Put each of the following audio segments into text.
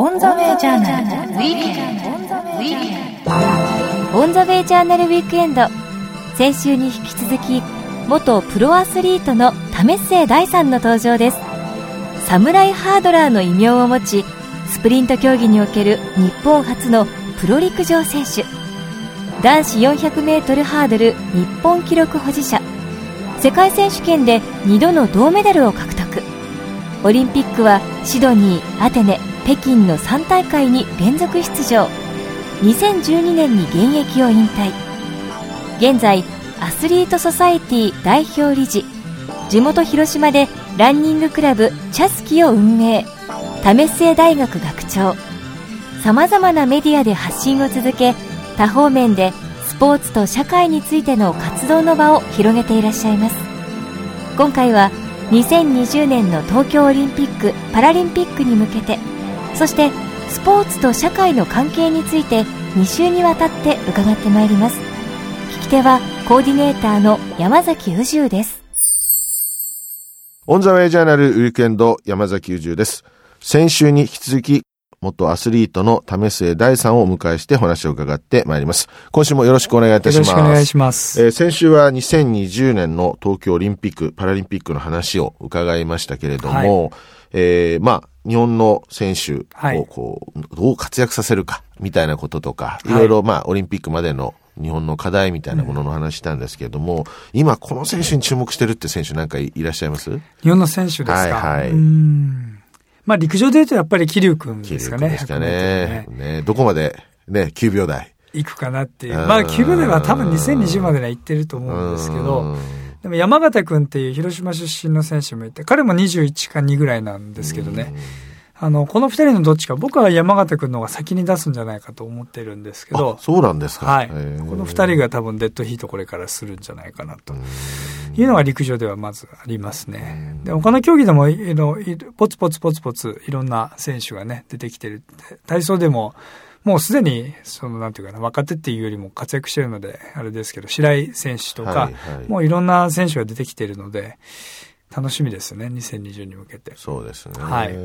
オンザウェイジャーナルウィークエンド。オンザウェイジャーナルウィークエンド。先週に引き続き、元プロアスリートの為末大さんの登場です。サムライハードラーの異名を持ち、スプリント競技における日本初のプロ陸上選手。男子 400m ハードル日本記録保持者。世界選手権で2度の銅メダルを獲得。オリンピックはシドニー、アテネ、北京の3大会に連続出場。2012年に現役を引退。現在アスリートソサエティ代表理事。地元広島でランニングクラブチャスキを運営。為末大学学長。さまざまなメディアで発信を続け多方面でスポーツと社会についての活動の場を広げていらっしゃいます。今回は2020年の東京オリンピック・パラリンピックに向けてそしてスポーツと社会の関係について2週にわたって伺ってまいります聞き手はコーディネーターの山崎宇宙ですオンザウェイジャーナルウィークエンド山崎宇宙です先週に引き続き元アスリートの為末大さんをお迎えしてお話を伺ってまいります。今週もよろしくお願いいたします。よろしくお願いします。えー、先週は2020年の東京オリンピック・パラリンピックの話を伺いましたけれども、はい、えー、まあ、日本の選手をこう、どう活躍させるか、みたいなこととか、いろいろまあ、オリンピックまでの日本の課題みたいなものの話したんですけれども、うん、今この選手に注目してるって選手なんかいらっしゃいます？日本の選手ですか？はい、はい。まあ陸上で言うとやっぱり桐生君ですかね。ですかね。ねどこまでね、9秒台。行くかなっていう。まあ9秒台は多分2020までには行ってると思うんですけど、でも山形君っていう広島出身の選手もいて、彼も21か2ぐらいなんですけどね。あの、この二人のどっちか、僕は山形君の方が先に出すんじゃないかと思ってるんですけど。そうなんですか。はい。この二人が多分デッドヒートこれからするんじゃないかなと。いうのが陸上ではまずありますね。で、他の競技でも、ポツポツポツポツいろんな選手がね、出てきてる。体操でも、もうすでに、その、なんていうかな、若手っていうよりも活躍してるので、あれですけど、白井選手とか、はいはい、もういろんな選手が出てきてるので、楽しみですね、2020に向けて。そうですね。はい。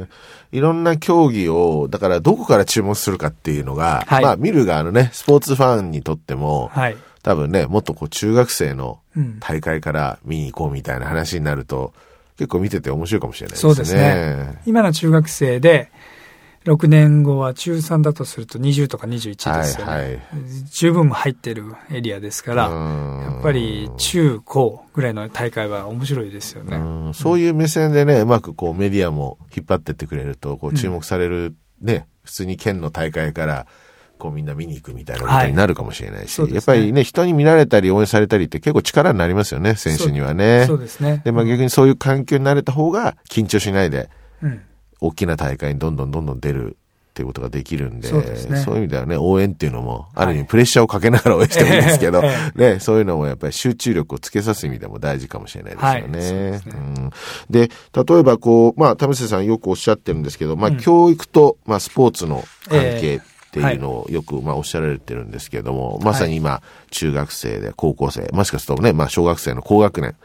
いろんな競技を、だからどこから注目するかっていうのが、はい、まあ見る側のね、スポーツファンにとっても、はい。多分ね、もっとこう中学生の大会から見に行こうみたいな話になると、うん、結構見てて面白いかもしれないですね。そうですね。今の中学生で、6年後は中3だとすると20とか21ですよね。はいはい、十分入ってるエリアですから、やっぱり中高ぐらいの大会は面白いですよね。うそういう目線でね、うまくこうメディアも引っ張ってってくれると、こう注目されるね、うん、普通に県の大会からこうみんな見に行くみたいなことになるかもしれないし、はいね、やっぱりね、人に見られたり応援されたりって結構力になりますよね、選手にはね。そうですね。で、まあ逆にそういう環境になれた方が緊張しないで、うん大きな大会にどんどんどんどん出るっていうことができるんで、そうでね、いう意味ではね、応援っていうのも、ある意味プレッシャーをかけながら応援してもいいんですけど、は い、ね、そういうのもやっぱり集中力をつけさす意味でも大事かもしれないですよね。はい、で、ね。うん、例えばこう、まあ、田臥さんよくおっしゃってるんですけど、まあ、教育と、まあ、スポーツの関係、っていうのをよく、まあ、おっしゃられてるんですけれども、まさに今、中学生で高校生、もしかするとね、まあ、小学生の高学年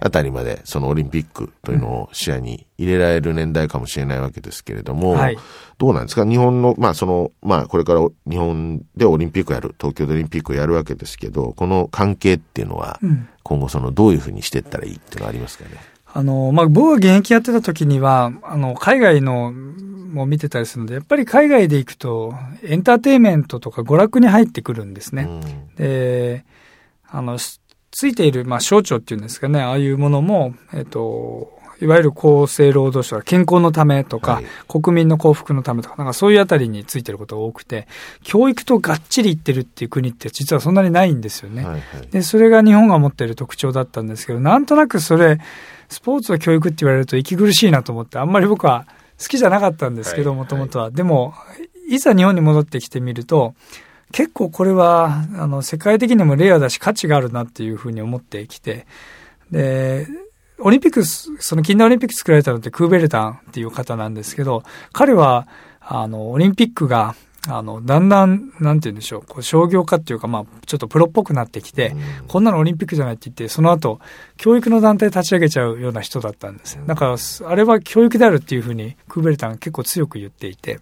あたりまで、そのオリンピックというのを視野に入れられる年代かもしれないわけですけれども、はい、どうなんですか？日本の、まあ、その、まあ、これから日本でオリンピックやる、東京でオリンピックをやるわけですけど、この関係っていうのは、今後その、どういうふうにしていったらいいっていうのはありますかね？あの、まあ、僕が現役やってた時には、あの、海外のも見てたりするので、やっぱり海外で行くと、エンターテイメントとか娯楽に入ってくるんですね。うん、で、あの、ついている、まあ、省庁っていうんですかね、ああいうものも、えっと、いわゆる厚生労働省は健康のためとか、はい、国民の幸福のためとか、なんかそういうあたりについてることが多くて、教育とがっちりいってるっていう国って実はそんなにないんですよね。はいはい、で、それが日本が持っている特徴だったんですけど、なんとなくそれ、スポーツは教育って言われると息苦しいなと思って、あんまり僕は好きじゃなかったんですけど、もともとは。でも、いざ日本に戻ってきてみると、結構これは、あの、世界的にもレアだし価値があるなっていうふうに思ってきて、で、オリンピック、その近代オリンピック作られたのってクーベルタンっていう方なんですけど、彼は、あの、オリンピックがあの、だんだん、なんて言うんでしょう、こう商業化っていうか、まあ、ちょっとプロっぽくなってきて、うん、こんなのオリンピックじゃないって言って、その後、教育の団体立ち上げちゃうような人だったんです。だから、あれは教育であるっていうふうに、クーベルタン結構強く言っていて、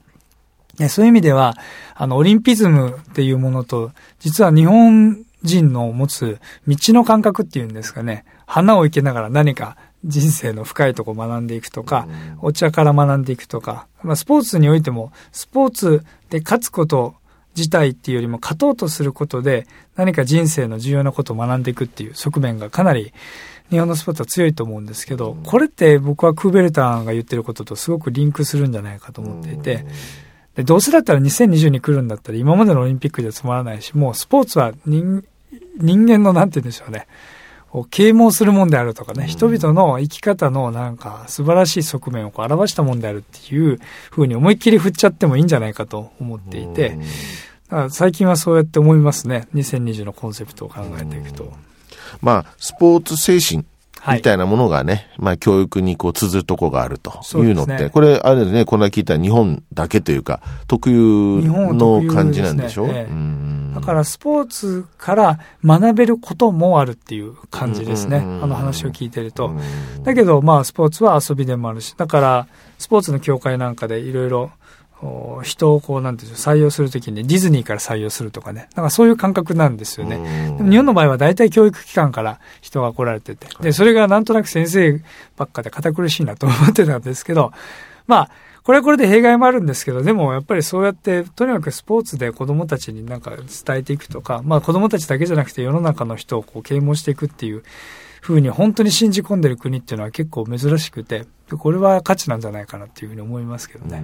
そういう意味では、あの、オリンピズムっていうものと、実は日本人の持つ道の感覚っていうんですかね、花を生けながら何か人生の深いとこ学んでいくとか、お茶から学んでいくとか、まあ、スポーツにおいても、スポーツで勝つこと自体っていうよりも勝とうとすることで何か人生の重要なことを学んでいくっていう側面がかなり日本のスポーツは強いと思うんですけど、これって僕はクーベルタンが言ってることとすごくリンクするんじゃないかと思っていて、でどうせだったら2020に来るんだったら今までのオリンピックじゃつまらないし、もうスポーツは人人間のなんて言うんでしょうね、啓蒙するもんであるとかね、人々の生き方のなんか素晴らしい側面をこう表したもんであるっていうふうに思いっきり振っちゃってもいいんじゃないかと思っていて、最近はそうやって思いますね。2020のコンセプトを考えていくと。まあ、スポーツ精神みたいなものがね、はい、まあ教育にこう綴るとこがあるというのって、ね、これあれですね、この間聞いた日本だけというか、特有の感じなんでしょ？う、ね。ええ、だからスポーツから学べることもあるっていう感じですね。あの話を聞いてると。だけどまあスポーツは遊びでもあるし、だからスポーツの協会なんかでいろいろ人をこう、なんていう採用するときにディズニーから採用するとかね。なんかそういう感覚なんですよね。日本の場合は大体教育機関から人が来られてて。で、それがなんとなく先生ばっかで堅苦しいなと思ってたんですけど、まあ、これはこれで弊害もあるんですけど、でもやっぱりそうやって、とにかくスポーツで子供たちになんか伝えていくとか、まあ子供たちだけじゃなくて世の中の人をこう啓蒙していくっていうふうに本当に信じ込んでる国っていうのは結構珍しくて、これは価値なんじゃないかなっていうふうに思いますけどね。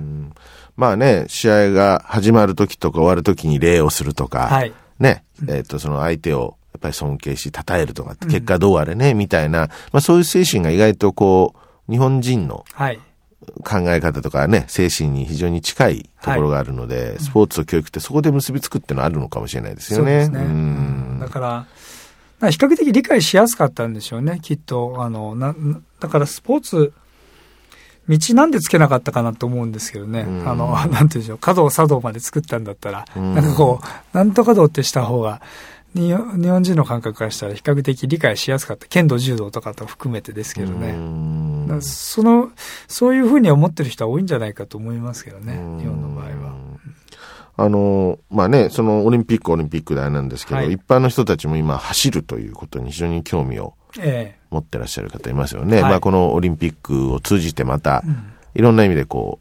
まあね、試合が始まる時とか終わる時に礼をするとか、はい、ね、えっ、ー、と、その相手をやっぱり尊敬し、称えるとか、結果どうあれね、うん、みたいな、まあそういう精神が意外とこう、日本人の、はい考え方とかね、精神に非常に近いところがあるので、はい、スポーツと教育ってそこで結びつくっていうのはあるのかもしれないですよね。そうですね。だから、比較的理解しやすかったんでしょうね、きっと。あの、な、だからスポーツ、道なんでつけなかったかなと思うんですけどね。あの、なんていうんでしょう、角を茶道まで作ったんだったら、なんかこう、なんとか道ってした方が、日本人の感覚からしたら比較的理解しやすかった。剣道、柔道とかと含めてですけどね。その、そういうふうに思ってる人は多いんじゃないかと思いますけどね、日本の場合は。あの、まあね、そのオリンピックオリンピックであれなんですけど、はい、一般の人たちも今走るということに非常に興味を持ってらっしゃる方いますよね。ええ、まあこのオリンピックを通じてまた、いろんな意味でこ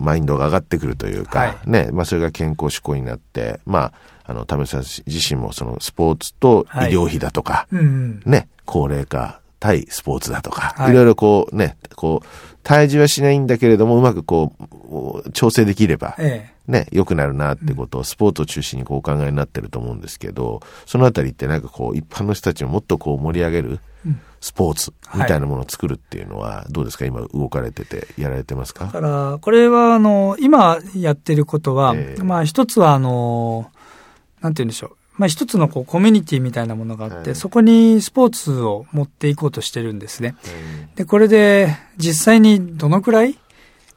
う、マインドが上がってくるというか、はい、ね、まあそれが健康志向になって、まあ、あの、田辺さん自身もそのスポーツと医療費だとか、はい。うんうん、ね、高齢化対スポーツだとか、はい、いろいろこうね、こう、退治はしないんだけれども、うまくこう、調整できれば、ええ、ね、良くなるなってことをスポーツを中心にこうお考えになってると思うんですけど、そのあたりってなんかこう、一般の人たちをもっとこう盛り上げる、スポーツみたいなものを作るっていうのは、どうですか？今動かれてて、やられてますか？だから、これはあの、今やってることは、えー、まあ一つはあの、なんて言うんでしょう。まあ、一つのこうコミュニティみたいなものがあって、はい、そこにスポーツを持っていこうとしてるんですね。で、これで実際にどのくらい、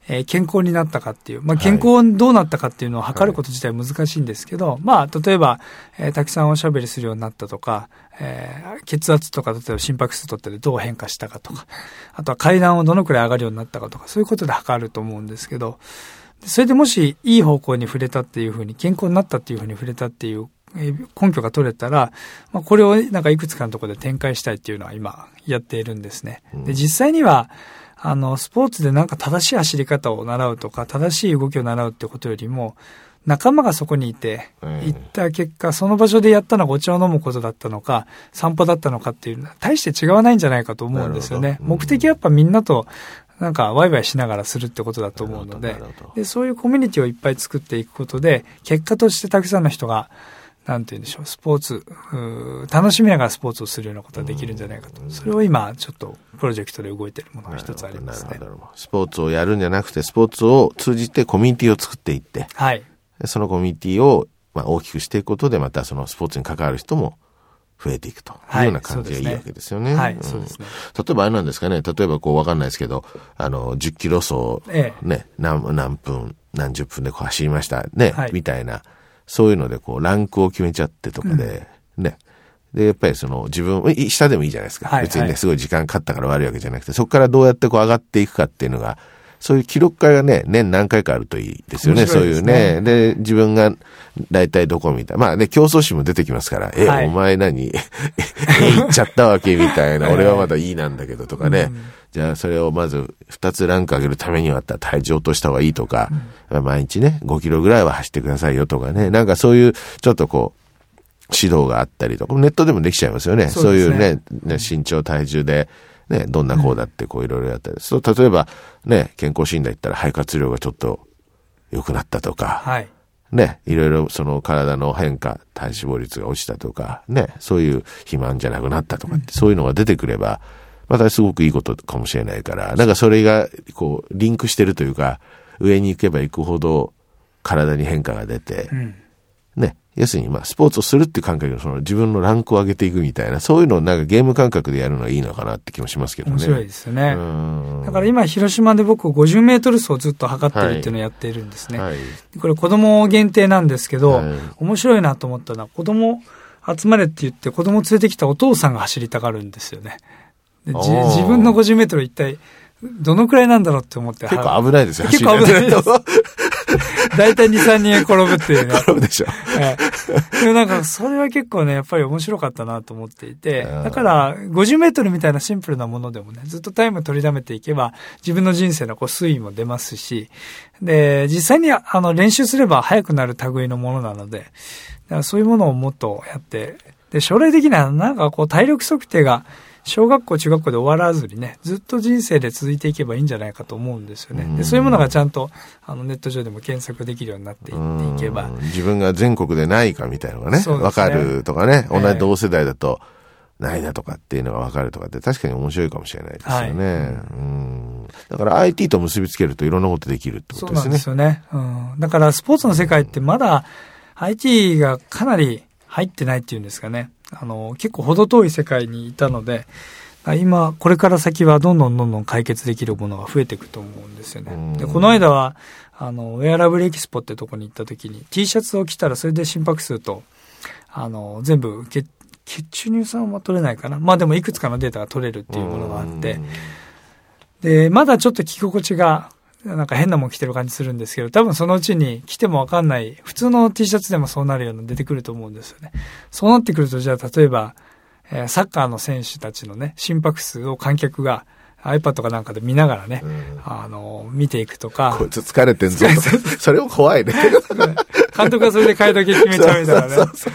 えー、健康になったかっていう、まあ、健康どうなったかっていうのを測ること自体難しいんですけど、はい、まあ、例えば、えー、たくさんおしゃべりするようになったとか、えー、血圧とか、例えば心拍数とってどう変化したかとか、あとは階段をどのくらい上がるようになったかとか、そういうことで測ると思うんですけど、それでもしいい方向に触れたっていうふうに、健康になったっていうふうに触れたっていう根拠が取れたら、まあ、これをなんかいくつかのところで展開したいっていうのは今やっているんですね。で、実際には、あの、スポーツでなんか正しい走り方を習うとか、正しい動きを習うってことよりも、仲間がそこにいて、行った結果、その場所でやったのがお茶を飲むことだったのか、散歩だったのかっていう大して違わないんじゃないかと思うんですよね。目的はやっぱみんなと、なんかワイワイしながらするってことだと思うので。で、そういうコミュニティをいっぱい作っていくことで、結果としてたくさんの人が、なんて言うんでしょう、スポーツ、楽しみながらスポーツをするようなことができるんじゃないかと。それを今、ちょっとプロジェクトで動いているものが一つありますね。スポーツをやるんじゃなくて、スポーツを通じてコミュニティを作っていって、はい。そのコミュニティを、まあ、大きくしていくことで、またそのスポーツに関わる人も増えていくというような感じがいいわけですよね。はい、そうですね。例えばあれなんですかね、例えばこうわかんないですけど、あの、10キロ走、ね、ええ、何、何分、何十分でこう走りました、ね、はい、みたいな。そういうのでこう、ランクを決めちゃってとかで、うん、ね。で、やっぱりその自分、下でもいいじゃないですか。はい、別にね、すごい時間かかったから悪いわけじゃなくて、そこからどうやってこう上がっていくかっていうのが、そういう記録会がね、年何回かあるといいですよね、そういうね。で、自分が大体どこみた。い。まあね、競争心も出てきますから、え、はい、お前何？え、行っちゃったわけみたいな、俺はまだいいなんだけどとかね。じゃあそれをまず2つランク上げるためには体重落とした方がいいとか、うん、毎日ね、5キロぐらいは走ってくださいよとかね。なんかそういう、ちょっとこう、指導があったりとか、ネットでもできちゃいますよね。そう、ね,、いうね、ね身長、体重で、ね、どんなこうだってこういろいろやったり。すると、例えばね、健康診断行ったら肺活量がちょっと良くなったとか、はい。ね、いろいろその体の変化、体脂肪率が落ちたとか、ね、そういう肥満じゃなくなったとかって、そういうのが出てくれば、またすごくいいことかもしれないから、なんかそれが、こう、リンクしてるというか、上に行けば行くほど体に変化が出て、うん、ね、要するに、まあ、スポーツをするっていう感覚の、その自分のランクを上げていくみたいな、そういうのをなんかゲーム感覚でやるのはいいのかなって気もしますけどね。面白いですよね。だから今、広島で僕50メートル走をずっと測ってるっていうのをやっているんですね。はいはい、これ子供限定なんですけど、はい、面白いなと思ったのは、子供集まれって言って子供連れてきたお父さんが走りたがるんですよね。で自分の50メートル一体、どのくらいなんだろうって思って。結構危ないですよ、結構危ないです。大体2、3人転ぶっていうね。転ぶでしょ。はい。でもなんか、それは結構ね、やっぱり面白かったなと思っていて、だから、50メートルみたいなシンプルなものでもね、ずっとタイム取りだめていけば、自分の人生のこう推移も出ますし、で、実際にあの練習すれば速くなる類のものなので、だからそういうものをもっとやって、で、将来的にはなんかこう体力測定が、小学校、中学校で終わらずにね、ずっと人生で続いていけばいいんじゃないかと思うんですよね。でそういうものがちゃんとあのネット上でも検索できるようになっていっていけば。自分が全国でないかみたいなのがね、わ、ね、かるとかね、同じ同世代だと、ないだとかっていうのがわかるとかって確かに面白いかもしれないですよね。はい、うんだから IT と結びつけるといろんなことできるってことですね。そうなんですよね。うん、だからスポーツの世界ってまだ IT がかなり入ってないっていうんですかね。あの、結構程遠い世界にいたので、今、これから先はどんどんどんどん解決できるものが増えていくと思うんですよね。で、この間は、あの、ウェアラブルエキスポってとこに行った時に、T シャツを着たらそれで心拍数と、あの、全部血、血中乳酸は取れないかな。まあでもいくつかのデータが取れるっていうものがあって、で、まだちょっと着心地がなんか変なもん着てる感じするんですけど、多分そのうちに着てもわかんない、普通の T シャツでもそうなるような出てくると思うんですよね。そうなってくると、じゃあ例えば、えー、サッカーの選手たちのね、心拍数を観客が iPad かなんかで見ながらね、うん、あの、見ていくとか。こいつ疲れてんぞ。それも怖い ね。監督がそれで買い時決めちゃうみたいなね。そうそうそう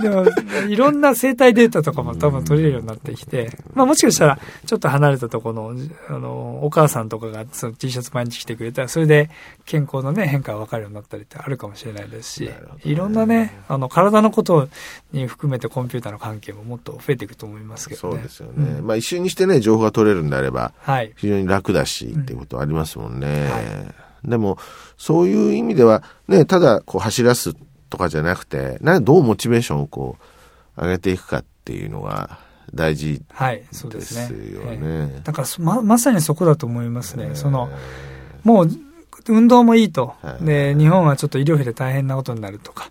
でも、いろんな生態データとかも多分取れるようになってきて、まあもしかしたら、ちょっと離れたところの、あの、お母さんとかがその T シャツ毎日着てくれたら、それで健康のね、変化が分かるようになったりってあるかもしれないですし、ね、いろんなね、あの、体のことに含めてコンピューターの関係ももっと増えていくと思いますけどね。そうですよね。うん、まあ一瞬にしてね、情報が取れるんであれば、はい、非常に楽だし、っていうことありますもんね。うんはいでも、そういう意味では、ね、ただ、こう、走らすとかじゃなくて、などうモチベーションをこう、上げていくかっていうのが大事ですよね。はい、ですね。だからま、まさにそこだと思いますね。その、もう、運動もいいと。で、日本はちょっと医療費で大変なことになるとか、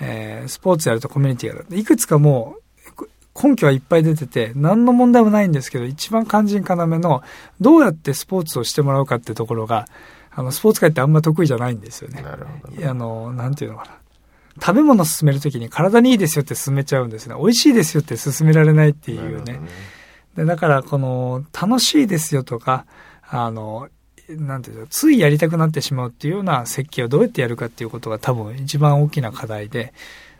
えー、スポーツやるとコミュニティやる。いくつかもう、根拠はいっぱい出てて、何の問題もないんですけど、一番肝心要の、どうやってスポーツをしてもらうかってところが、あの、スポーツ界ってあんま得意じゃないんですよね。なるほど、ね。あの、なんていうのかな。食べ物進めるときに体にいいですよって進めちゃうんですね。美味しいですよって進められないっていうね。ねでだから、この、楽しいですよとか、あの、なんていうの、ついやりたくなってしまうっていうような設計をどうやってやるかっていうことが多分一番大きな課題で、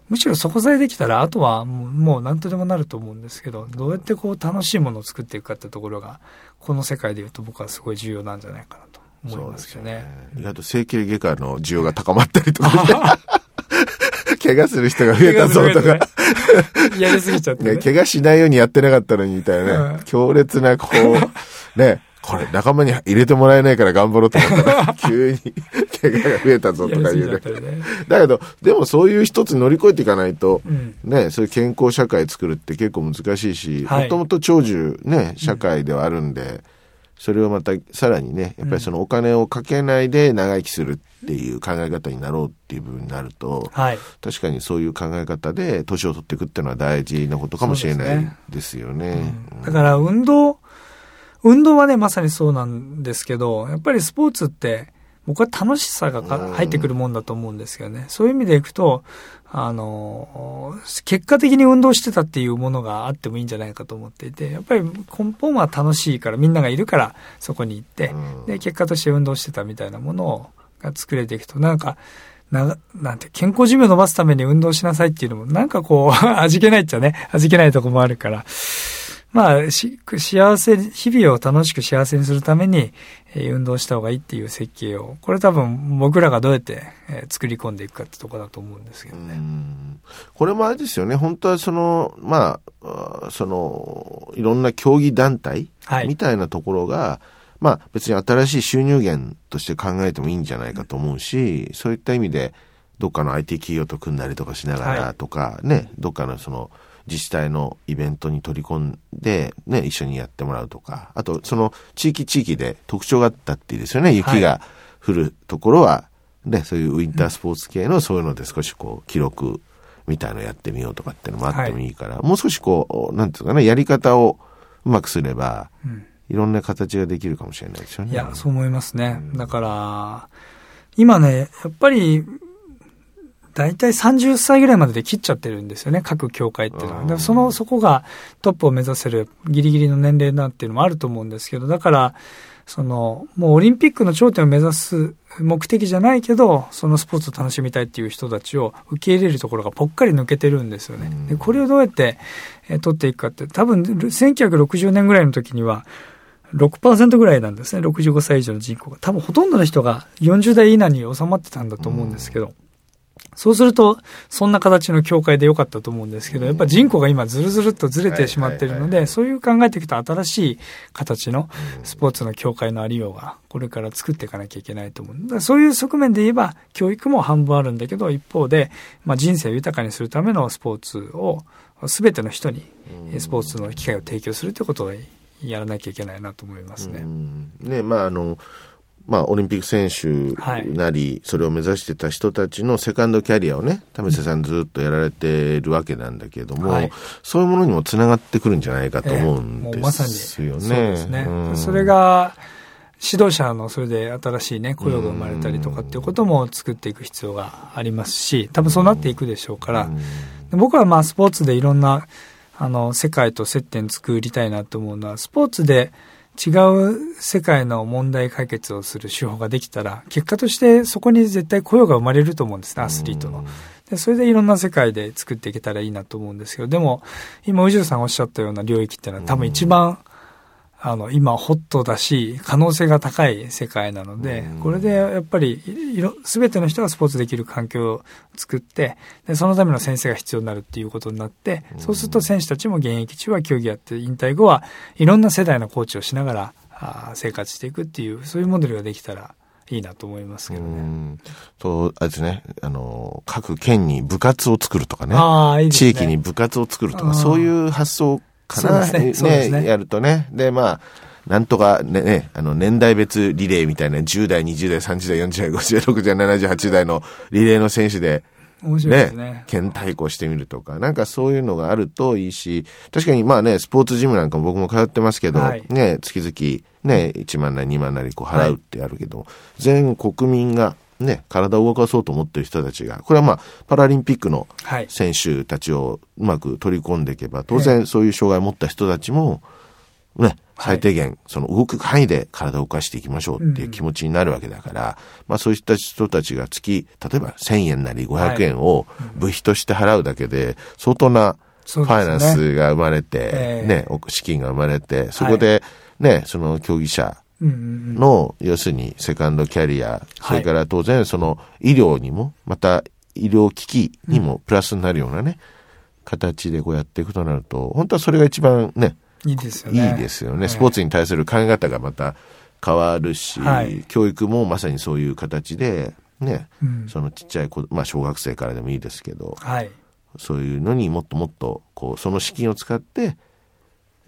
むしろそこさえできたら、あとはもう何とでもなると思うんですけど、どうやってこう楽しいものを作っていくかってところが、この世界で言うと僕はすごい重要なんじゃないかなと思いますけどね。ね意外と整形外科の需要が高まったりとか 怪我する人が増えたぞとか。やりすぎちゃって、ね。ね、怪我しないようにやってなかったのにみたいなね。うん、強烈な、こう、ね、これ仲間に入れてもらえないから頑張ろうと思ったら、急に怪我が増えたぞとか言うね。だけど、でもそういう一つ乗り越えていかないと、うん、ね、そういう健康社会作るって結構難しいし、もともと長寿ね、社会ではあるんで、うんそれをまたさらにね、やっぱりそのお金をかけないで長生きするっていう考え方になろうっていう部分になると、はい、確かにそういう考え方で年を取っていくっていうのは大事なことかもしれないですよね。ねうん、だから運動、運動はね、まさにそうなんですけど、やっぱりスポーツって、僕は楽しさが入ってくるもんだと思うんですけどね。そういう意味でいくと、あの、結果的に運動してたっていうものがあってもいいんじゃないかと思っていて、やっぱり根本は楽しいから、みんながいるからそこに行って、で、結果として運動してたみたいなものをが作れていくと、なんか、な、なんて、健康寿命伸ばすために運動しなさいっていうのも、なんかこう、味気ないっちゃね、味気ないとこもあるから、まあ、し、幸せ、日々を楽しく幸せにするために、えー、運動した方がいいっていう設計を、これ多分僕らがどうやって、えー、作り込んでいくかってとこだと思うんですけどね。これもあれですよね、本当はその、まあ、その、いろんな競技団体みたいなところが、はい、まあ別に新しい収入源として考えてもいいんじゃないかと思うし、そういった意味で、どっかの IT 企業と組んだりとかしながらとか、はい、ね、どっかのその、自治体のイベントに取り込んで、ね、一緒にやってもらうとか、あと、その地域地域で特徴があったっていいですよね。雪が降るところは、ね、そういうウィンタースポーツ系のそういうので少しこう、記録みたいのやってみようとかっていうのもあってもいいから、はい、もう少しこう、なんていうかな、やり方をうまくすれば、うん、いろんな形ができるかもしれないですよね。いや、そう思いますね。だから、今ね、やっぱり大体30歳ぐらいまでで切っちゃってるんですよね、各協会っていうのは。その、そこがトップを目指せるギリギリの年齢なっていうのもあると思うんですけど、だから、その、もうオリンピックの頂点を目指す目的じゃないけど、そのスポーツを楽しみたいっていう人たちを受け入れるところがぽっかり抜けてるんですよね。で、これをどうやって、え取っていくかって、多分、1960年ぐらいの時には、6%ぐらいなんですね、65歳以上の人口が。多分ほとんどの人が40代以内に収まってたんだと思うんですけど、そうすると、そんな形の境界でよかったと思うんですけど、やっぱ人口が今ずるずるっとずれてしまっているので、そういう考えていくと新しい形のスポーツの境界のありようが、これから作っていかなきゃいけないと思う。そういう側面で言えば、教育も半分あるんだけど、一方で、まあ、人生を豊かにするためのスポーツを、すべての人にスポーツの機会を提供するということをやらなきゃいけないなと思いますね。ね、まああの、まあ、オリンピック選手なり、はい、それを目指してた人たちのセカンドキャリアをね、為瀬さんずっとやられてるわけなんだけども、はい、そういうものにもつながってくるんじゃないかと思うんですよね。えー、まさに。そうですね。うん、それが、指導者のそれで新しいね、雇用が生まれたりとかっていうことも作っていく必要がありますし、多分そうなっていくでしょうから、僕はまあスポーツでいろんな、あの、世界と接点作りたいなと思うのは、スポーツで、違う世界の問題解決をする手法ができたら、結果としてそこに絶対雇用が生まれると思うんですね、アスリートの。でそれでいろんな世界で作っていけたらいいなと思うんですけど、でも、今、宇宙さんおっしゃったような領域っていうのは多分一番あの、今ホットだし、可能性が高い世界なので、これでやっぱり、すべての人がスポーツできる環境を作って、で、そのための先生が必要になるっていうことになって、そうすると選手たちも現役中は競技やって、引退後はいろんな世代のコーチをしながら、あ生活していくっていう、そういうモデルができたら、いいなと思いますけどね。と、あれですね、あの、各県に部活を作るとかね。いいね。地域に部活を作るとか、そういう発想かな。そうですね。ねやるとね。で、まあ、なんとかね、ね、あの、年代別リレーみたいな、10代、20代、30代、40代、50代、60代、78代のリレーの選手で、面白いですね。ね県対抗してみるとか、なんかそういうのがあるといいし、確かにまあね、スポーツジムなんかも僕も通ってますけど、はい、ね、月々ね、1万なり2万なりこう払うってあるけど、はい、全国民がね、体を動かそうと思ってる人たちが、これはまあ、パラリンピックの選手たちをうまく取り込んでいけば、当然そういう障害を持った人たちも、ね、最低限、その動く範囲で体を動かしていきましょうっていう気持ちになるわけだから、まあそういった人たちが月、例えば1000円なり500円を部費として払うだけで、相当なファイナンスが生まれて、ね、資金が生まれて、そこでね、その競技者、の、要するにセカンドキャリア、それから当然その医療にも、また医療機器にもプラスになるようなね、形でこうやっていくとなると、本当はそれが一番ね、いいですよね。いいですよね。スポーツに対する考え方がまた変わるし、はい、教育もまさにそういう形で、ね、うん、そのちっちゃい子、まあ小学生からでもいいですけど、はい、そういうのにもっともっと、こう、その資金を使って、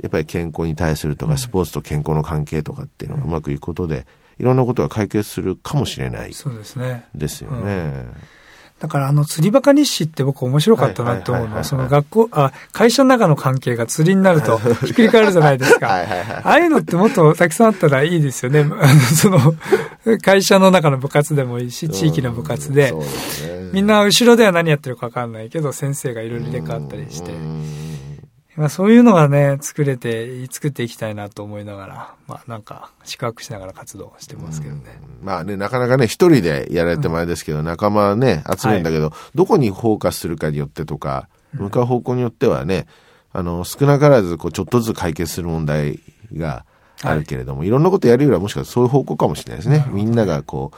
やっぱり健康に対するとか、スポーツと健康の関係とかっていうのがうまくいくことで、いろんなことが解決するかもしれない。そうですね。ですよね。だからあの釣りバカ日誌って僕面白かったなって思うのは、その学校、あ、会社の中の関係が釣りになると ひっくり返るじゃないですか。はいはいはい、ああいうのってもっとたくさんあったらいいですよね。その、会社の中の部活でもいいし、地域の部活で。ね、みんな後ろでは何やってるかわかんないけど、先生がいろいろ入れ替わったりして。まあ、そういうのがね、作れて、作っていきたいなと思いながら、まあなんか、宿泊しながら活動してますけどね。まあね、なかなかね、一人でやられてもあれですけど、うん、仲間ね、集めるんだけど、はい、どこにフォーカスするかによってとか、向かう方向によってはね、あの、少なからず、こう、ちょっとずつ解決する問題があるけれども、はい、いろんなことやるよりはもしかしたらそういう方向かもしれないですね。みんながこ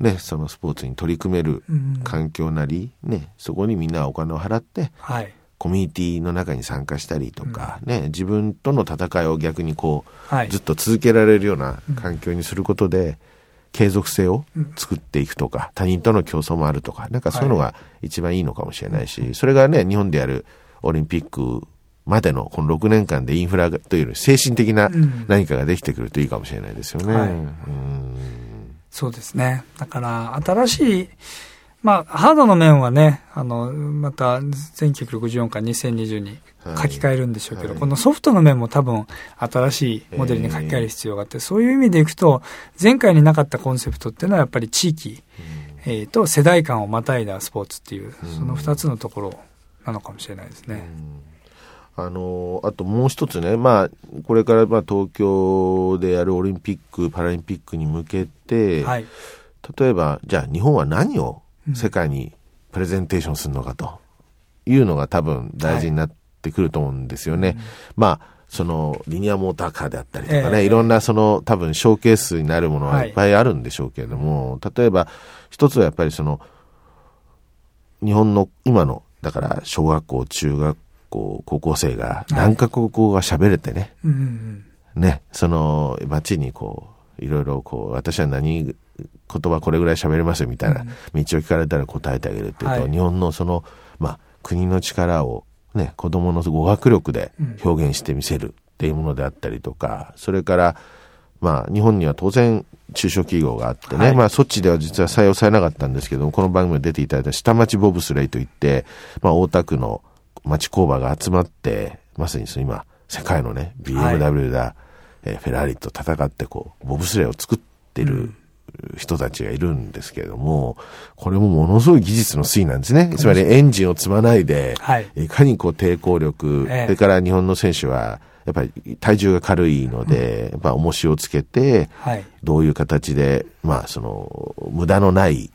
う、ね、そのスポーツに取り組める環境なり、ね、そこにみんなお金を払って、はいコミュニティの中に参加したりとか、うん、ね、自分との戦いを逆にこう、はい、ずっと続けられるような環境にすることで、継続性を作っていくとか、他人との競争もあるとか、なんかそういうのが一番いいのかもしれないし、それがね、日本でやるオリンピックまでのこの6年間でインフラという精神的な何かができてくるといいかもしれないですよね。はい、そうですね。だから、新しい、まあ、ハードの面はね、あの、また、1964から2020に書き換えるんでしょうけど、はい、このソフトの面も多分、新しいモデルに書き換える必要があって、えー、そういう意味でいくと、前回になかったコンセプトっていうのはやっぱり地域、うん、えー、と世代間をまたいだスポーツっていう、その二つのところなのかもしれないですね。あのあともう一つね、まあ、これからまあ東京でやるオリンピック・パラリンピックに向けて、はい、例えば、じゃあ日本は何を世界にプレゼンテーションするのかというのが多分大事になってくると思うんですよね。はい、まあ、そのリニアモーターカーであったりとかね、えー、いろんなその多分ショーケースになるものはいっぱいあるんでしょうけれども、はい、例えば一つはやっぱりその日本の今のだから小学校、中学校、高校生が何カ国語が喋れてね、はい、ね、その街にこういろいろこう私は何言葉これぐらい喋れますよみたいな道を聞かれたら答えてあげるっていうと、はい、日本のその、まあ、国の力をね、子供の語学力で表現してみせるっていうものであったりとか、それから、まあ、日本には当然、中小企業があってね、はい、まあ、そっちでは実は採用されなかったんですけども、この番組に出ていただいた下町ボブスレイといって、まあ、大田区の町工場が集まって、まさにその今、世界のね、BMW だ、はい、えー、フェラーリと戦って、こう、ボブスレイを作ってる人たちがいるんですけれども、これもものすごい技術の推移なんですね。つまりエンジンを積まないで、はい、いかにこう抵抗力、ええ、それから日本の選手は、やっぱり体重が軽いので、やっぱ重しをつけて、どういう形で、まあその、無駄のない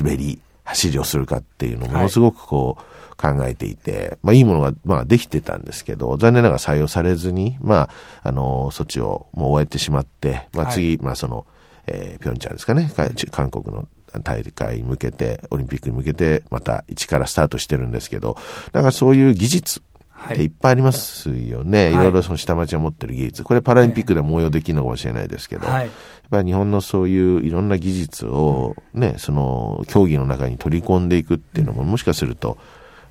滑り、走りをするかっていうのをものすごくこう、考えていて、まあいいものが、まあできてたんですけど、残念ながら採用されずに、まあ、あの、措置をもう終えてしまって、まあ次、まあその、えー、ピョンチャンですかね、韓国の大会に向けて、オリンピックに向けて、また一からスタートしてるんですけど、だからそういう技術っていっぱいありますよね。はい、いろいろその下町が持ってる技術。これパラリンピックでも応用できるのかもしれないですけど、はい、やっぱり日本のそういういろんな技術をね、その競技の中に取り込んでいくっていうのももしかすると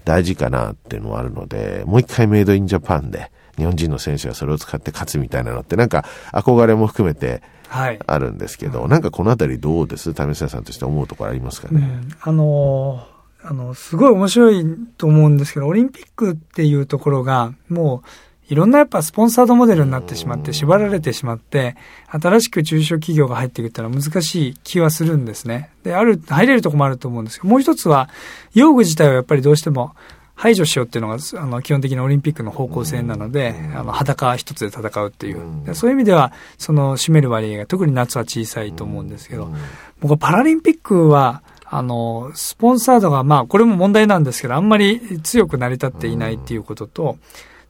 大事かなっていうのはあるので、もう一回メイドインジャパンで、日本人の選手がそれを使って勝つみたいなのってなんか憧れも含めてあるんですけど、はい、なんかこのあたりどうです？為末さんとして思うところありますかね？ねあのあの、すごい面白いと思うんですけど、オリンピックっていうところが、もう、いろんなやっぱスポンサードモデルになってしまって、縛られてしまって、新しく中小企業が入っていくっていうのは難しい気はするんですね。で、ある、入れるとこもあると思うんですけど、もう一つは、用具自体はやっぱりどうしても、排除しようっていうのが、あの、基本的なオリンピックの方向性なので、あの、裸一つで戦うっていう。そういう意味では、その、占める割合が、特に夏は小さいと思うんですけど、僕はパラリンピックは、あの、スポンサードが、まあ、これも問題なんですけど、あんまり強く成り立っていないっていうことと、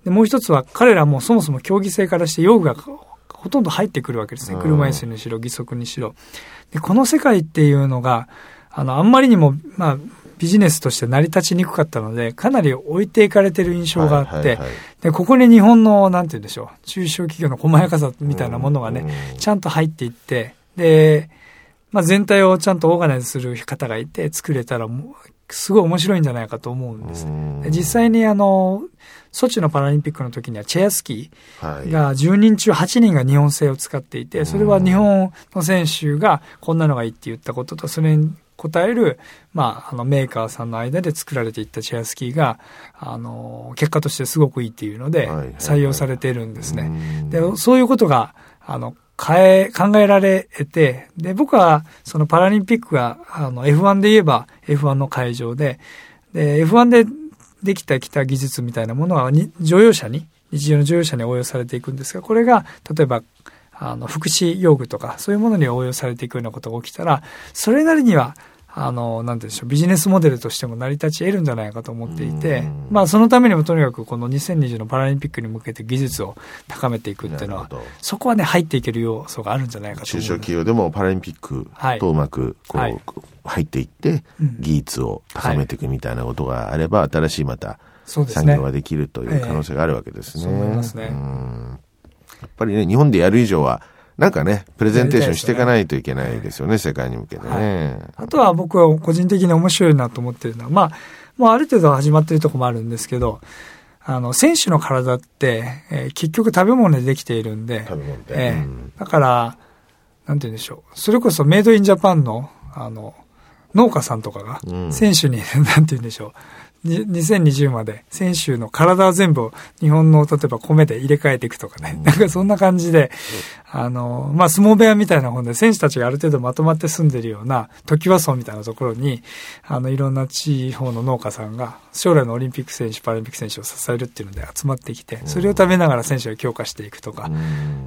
でもう一つは、彼らもそもそも競技性からして用具がほとんど入ってくるわけですね。車椅子にしろ、義足にしろ。で、この世界っていうのが、あの、あんまりにも、まあ、ビジネスとして成り立ちにくかったので、かなり置いていかれてる印象があって、で、ここに日本の、なんて言うんでしょう、中小企業の細やかさみたいなものがね、ちゃんと入っていって、で、まあ、全体をちゃんとオーガナイズする方がいて作れたらもう、すごい面白いんじゃないかと思うんです。実際にあの、ソチのパラリンピックの時にはチェアスキーが10人中8人が日本製を使っていて、それは日本の選手がこんなのがいいって言ったことと、それに応える、まあ、あの、メーカーさんの間で作られていったチェアスキーが、あの、結果としてすごくいいっていうので、採用されているんですね。で、そういうことが、あの、変え、考えられて、で、僕は、そのパラリンピックが、あの、F1 で言えば F1 の会場で、で、F1 でできたきた技術みたいなものは、乗用車に、日常の乗用車に応用されていくんですが、これが、例えば、あの、福祉用具とか、そういうものに応用されていくようなことが起きたら、それなりには、あの、なんてでしょう、ビジネスモデルとしても成り立ち得るんじゃないかと思っていて、まあそのためにもとにかくこの2020のパラリンピックに向けて技術を高めていくっていうのは、そこはね、入っていける要素があるんじゃないかと中小企業でもパラリンピックとうまくこう、はい、入っていって、技術を高めていくみたいなことがあれば、新しいまた産業ができるという可能性があるわけですね。そう思いますね。やっぱりね、日本でやる以上は、なんかね、プレゼンテーションしていかないといけないですよね、世界に向けてね、はい。あとは僕は個人的に面白いなと思ってるのは、まあ、もうある程度始まってるとこもあるんですけど、あの、選手の体って、えー、結局食べ物でできているんで、食べ物で。えー、うん、だから、なんて言うんでしょう。それこそメイドインジャパンの、あの、農家さんとかが、選手に、うん、なんて言うんでしょう。2020まで選手の体を全部日本の例えば米で入れ替えていくとかね。なんかそんな感じで、あの、まあ、相撲部屋みたいな本で選手たちがある程度まとまって住んでるような時和村みたいなところに、あの、いろんな地方の農家さんが将来のオリンピック選手、パラリンピック選手を支えるっていうので集まってきて、それを食べながら選手を強化していくとか、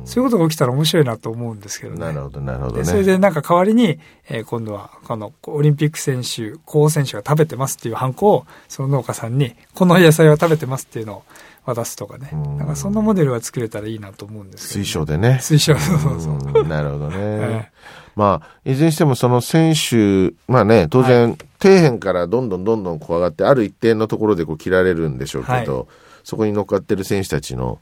そういうことが起きたら面白いなと思うんですけどね。なるほど、なるほど、ね、それでなんか代わりに、えー、今度は、あの、オリンピック選手、候補選手が食べてますっていうハンコを、その農家さんに、この野菜を食べてますっていうのを渡すとかね。なんかそんなモデルは作れたらいいなと思うんですけど、ね、推奨でね。推奨、そうそうそう。なるほどね。はい、まあ、いずれにしてもその選手、まあね、当然、はい、底辺からどんどんどんどんこう上がって、ある一定のところでこう切られるんでしょうけど、はい、そこに乗っかってる選手たちの、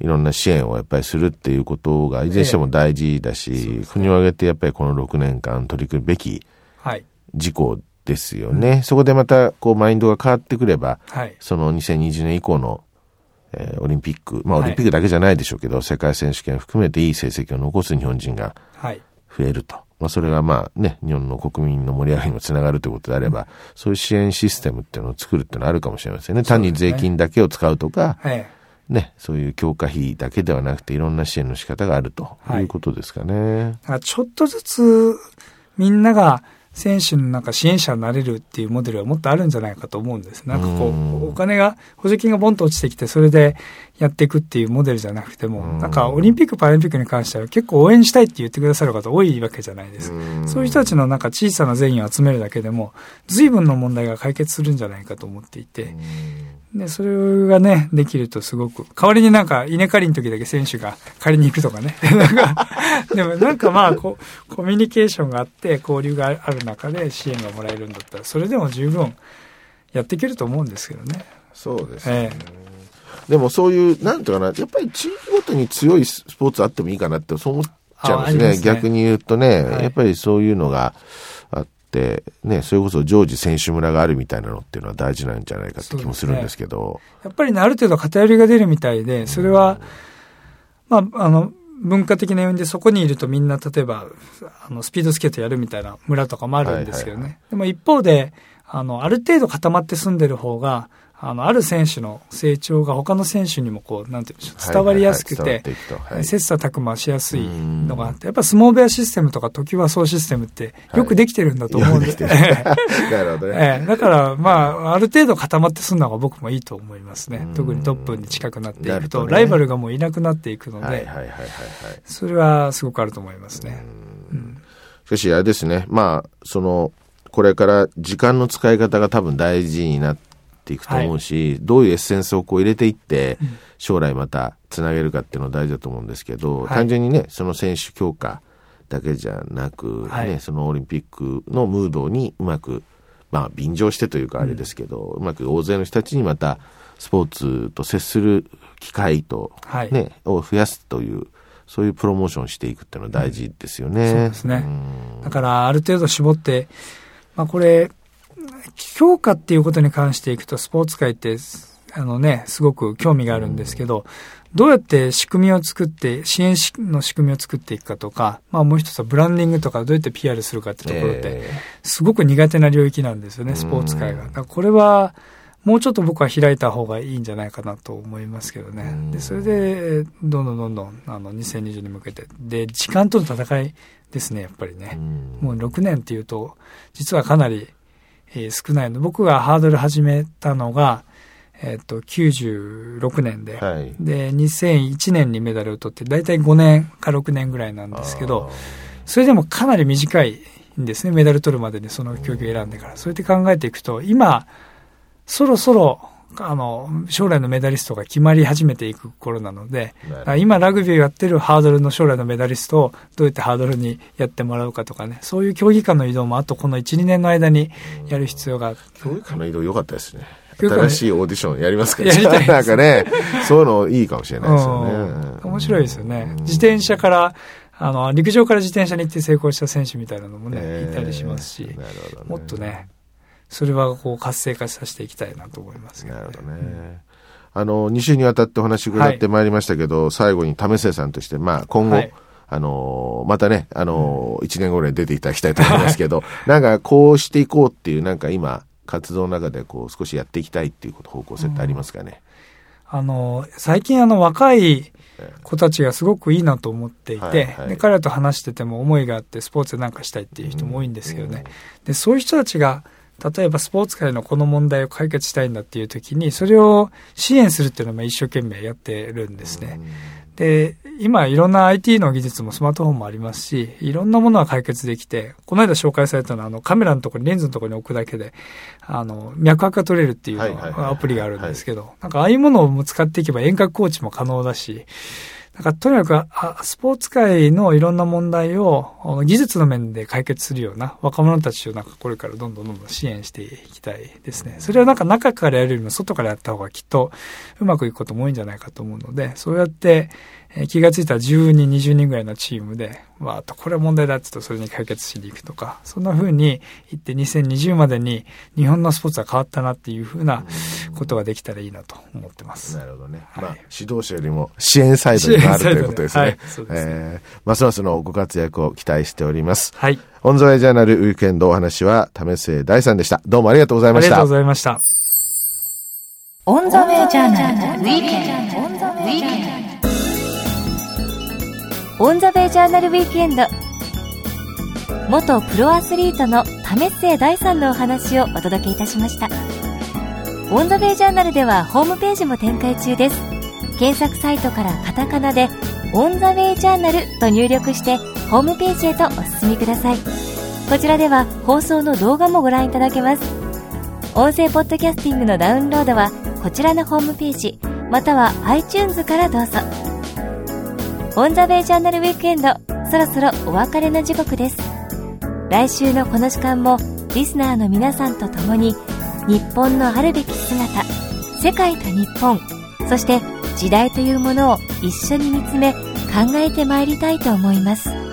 いろんな支援をやっぱりするっていうことがいずれにしても大事だし、えー、国を挙げてやっぱりこの6年間取り組むべき事項ですよね。はい、そこでまたこうマインドが変わってくれば、はい、その2020年以降の、えー、オリンピック、まあオリンピックだけじゃないでしょうけど、はい、世界選手権含めていい成績を残す日本人が増えると。まあそれがまあね、日本の国民の盛り上がりにもつながるということであれば、うん、そういう支援システムっていうのを作るっていうのはあるかもしれませんね。単に税金だけを使うとか、はい。ね、そういう強化費だけではなくていろんな支援の仕方があるということですかね。はい、ちょっとずつみんなが選手のなんか支援者になれるっていうモデルはもっとあるんじゃないかと思うんです。なんかこう、お金が、補助金がボンと落ちてきて、それでやっていくっていうモデルじゃなくても、なんかオリンピック・パラリンピックに関しては結構応援したいって言ってくださる方多いわけじゃないですか。そういう人たちのなんか小さな善意を集めるだけでも、随分の問題が解決するんじゃないかと思っていて、で、それがね、できるとすごく、代わりになんか稲刈りの時だけ選手が借りに行くとかね。でもなんかまあこ、コミュニケーションがあって、交流がある中で支援がもらえるんだったら、それでも十分やっていけると思うんですけどね。そうですね。ええ、でもそういう、なんていうかな、やっぱり地域ごとに強いスポーツあってもいいかなって、そう思っちゃうんですね。すね逆に言うとね、はい、やっぱりそういうのが、ってね、それこそ常時選手村があるみたいなのっていうのは大事なんじゃないかって気もするんですけど。ね、やっぱりね、ある程度偏りが出るみたいで、それは、まあ、あの、文化的な要因でそこにいるとみんな例えば、あの、スピードスケートやるみたいな村とかもあるんですけどね。でも一方で、あの、ある程度固まって住んでる方が、あの、ある選手の成長が他の選手にもこう、なんていうんでしょう、伝わりやすくて、切磋琢磨しやすいのがあって、やっぱ相撲部屋システムとか時はそうシステムってよくできてるんだと思うんで。なるほどね。だから、まあ、ある程度固まってすんのが僕もいいと思いますね。特にトップに近くなっていくと、ライバルがもういなくなっていくので、それはすごくあると思いますね。しかし、あれですね、まあ、その、これから時間の使い方が多分大事になって、っていくと思うし、はい、どういうエッセンスをこう入れていって、将来またつなげるかっていうのは大事だと思うんですけど、はい、単純にね、その選手強化だけじゃなく、ね、はい、そのオリンピックのムードにうまく、まあ、便乗してというかあれですけど、うん、うまく大勢の人たちにまたスポーツと接する機会と、ね、を増やすという、そういうプロモーションしていくっていうのは大事ですよね。そうですね。だから、ある程度絞って、まあこれ、評価っていうことに関していくと、スポーツ界って、あのね、すごく興味があるんですけど、どうやって仕組みを作って、支援の仕組みを作っていくかとか、まあもう一つはブランディングとかどうやって PR するかってところって、すごく苦手な領域なんですよね、スポーツ界が。これは、もうちょっと僕は開いた方がいいんじゃないかなと思いますけどね。で、それで、どんどんどんどん、あの、2020に向けて。で、時間との戦いですね、やっぱりね。もう6年っていうと、実はかなり、えー、少ないの。僕がハードル始めたのが、えっ、と、96年で、はい、で、2001年にメダルを取って、だいたい5年か6年ぐらいなんですけど、それでもかなり短いんですね、メダル取るまでにその競技を選んでから。そうやって考えていくと、今、そろそろ、あの、将来のメダリストが決まり始めていく頃なので、今ラグビーをやってるハードルの将来のメダリストをどうやってハードルにやってもらうかとかね、そういう競技間の移動もあとこの1、2年の間にやる必要が競技間の移動良かったですね。新しいオーディションやりますかやりたいなんかね、そういうのいいかもしれないですよね。面白いですよね。自転車から、あの、陸上から自転車に行って成功した選手みたいなのもね、いたりしますし、もっとね、それはこう活性化させていきたいなと思いますけど、ね、なるほどね。あの、2週にわたってお話伺ってまいりましたけど、はい、最後に為末さんとして、まあ、今後、はい、あの、またね、あの、1年後に出ていただきたいと思いますけど、なんかこうしていこうっていう、なんか今、活動の中でこう少しやっていきたいっていうこと方向性ってありますかね、うん、あの、最近あの若い子たちがすごくいいなと思っていて、はいはい、で彼らと話してても思いがあってスポーツでなんかしたいっていう人も多いんですけどね、うん、でそういう人たちが例えばスポーツ界のこの問題を解決したいんだっていう時に、それを支援するっていうのも一生懸命やってるんですね。で、今いろんな IT の技術もスマートフォンもありますし、いろんなものが解決できて、この間紹介されたのはあのカメラのところにレンズのところに置くだけで、あの、脈拍が取れるっていうアプリがあるんですけど、なんかああいうものを使っていけば遠隔コーチも可能だし、だからとにかくスポーツ界のいろんな問題を技術の面で解決するような若者たちをなんかこれからどんどんどんどん支援していきたいですね。それはなんか中からやるよりも外からやった方がきっとうまくいくことも多いんじゃないかと思うので、そうやってえ気がついたら10人、20人ぐらいのチームで、わーっとこれは問題だって言うとそれに解決しに行くとか、そんな風に言って2020までに日本のスポーツは変わったなっていう風なことができたらいいなと思ってます。なるほどね。はい、まあ、指導者よりも支援サイドになるということですね。はい、そうですね。えー、ますますのご活躍を期待しております。はい。オンザウェイジャーナルウィークエンドお話は、為末大さんでした。どうもありがとうございました。ありがとうございました。オンザウェイジャーナルウィークエンド。オンザウェイジャーナルウィークエンド。元プロアスリートの為末大さんのお話をお届けいたしました。オンザウェイジャーナルではホームページも展開中です。検索サイトからカタカナでオンザウェイジャーナルと入力してホームページへとお進みください。こちらでは放送の動画もご覧いただけます。音声ポッドキャスティングのダウンロードはこちらのホームページまたは iTunes からどうぞ。オンザベイジャーナルウィークエンド。そろそろお別れの時刻です。来週のこの時間もリスナーの皆さんと共に日本のあるべき姿世界と日本そして時代というものを一緒に見つめ考えてまいりたいと思います。